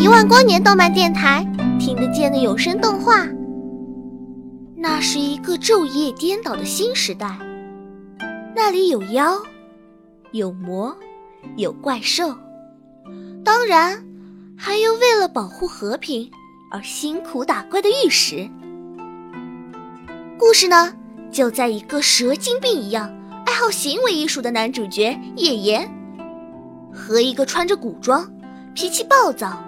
一万光年动漫电台听得见的有声动画。那是一个昼夜颠倒的新时代，那里有妖。有魔，有怪兽，当然还有为了保护和平而辛苦打怪的御史。故事呢，就在一个蛇精病一样爱好行为艺术的男主角叶岩，和一个穿着古装、脾气暴躁、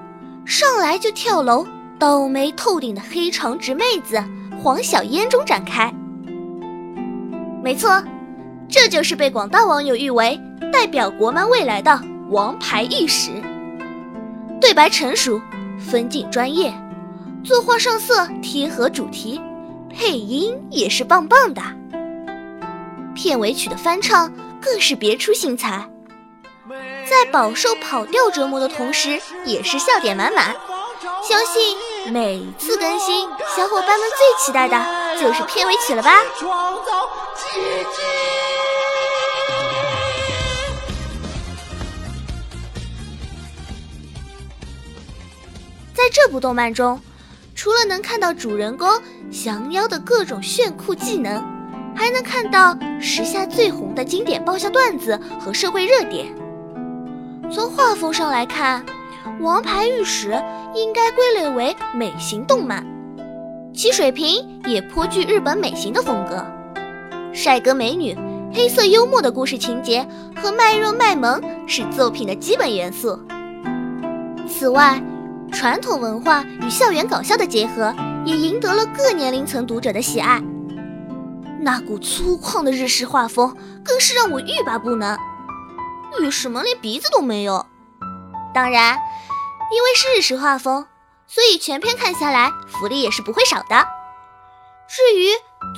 上来就跳楼、倒霉透顶的黑长直妹子黄小嫣中展开。没错，这就是被广大网友誉为。代表国漫未来的王牌御史，对白成熟，分镜专业，作画上色贴合主题，配音也是棒棒的。片尾曲的翻唱更是别出心裁，在饱受跑调折磨的同时，也是笑点满满。相信每次更新，小伙伴们最期待的就是片尾曲了吧？在这部动漫中，除了能看到主人公降妖的各种炫酷技能，还能看到时下最红的经典爆笑段子和社会热点。从画风上来看，《王牌御史》应该归类为美型动漫，其水平也颇具日本美型的风格，帅哥美女、黑色幽默的故事情节和卖肉卖萌是作品的基本元素。此外，传统文化与校园搞笑的结合，也赢得了各年龄层读者的喜爱。那股粗犷的日式画风，更是让我欲罢不能。为什么连鼻子都没有？当然，因为是日式画风，所以全篇看下来，福利也是不会少的。至于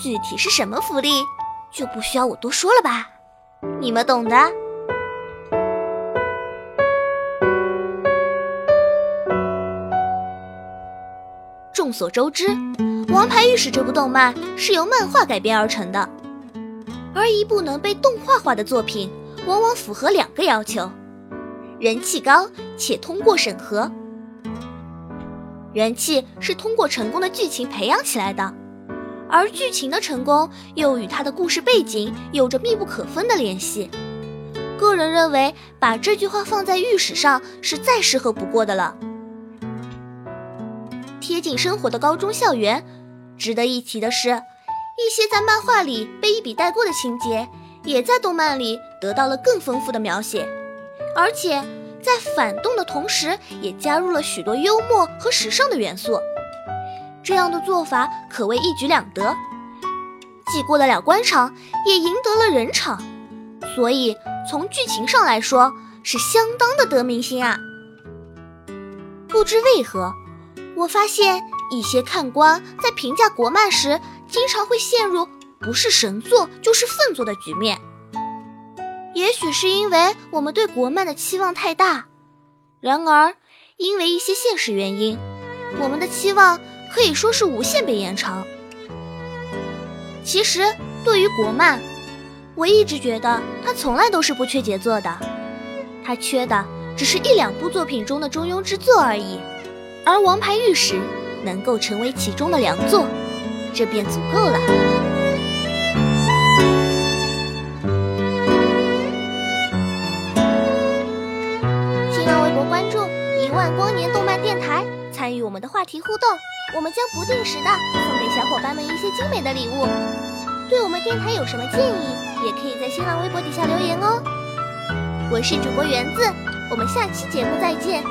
具体是什么福利，就不需要我多说了吧？你们懂的。众所周知，《王牌御史》这部动漫是由漫画改编而成的，而一部能被动画化的作品，往往符合两个要求：人气高且通过审核。人气是通过成功的剧情培养起来的，而剧情的成功又与它的故事背景有着密不可分的联系。个人认为，把这句话放在御史上是再适合不过的了。贴近生活的高中校园，值得一提的是，一些在漫画里被一笔带过的情节，也在动漫里得到了更丰富的描写，而且在反动的同时，也加入了许多幽默和时尚的元素。这样的做法可谓一举两得，既过得了官场，也赢得了人场，所以从剧情上来说，是相当的得民心啊。不知为何。我发现一些看官在评价国漫时，经常会陷入不是神作就是粪作的局面。也许是因为我们对国漫的期望太大，然而因为一些现实原因，我们的期望可以说是无限被延长。其实对于国漫，我一直觉得它从来都是不缺杰作的，它缺的只是一两部作品中的中庸之作而已。而王牌御史能够成为其中的良作，这便足够了。万光年动漫电台，参与我们的话题互动，我们将不定时的送给小伙伴们一些精美的礼物。对我们电台有什么建议，也可以在新浪微博底下留言哦。我是主播园子，我们下期节目再见。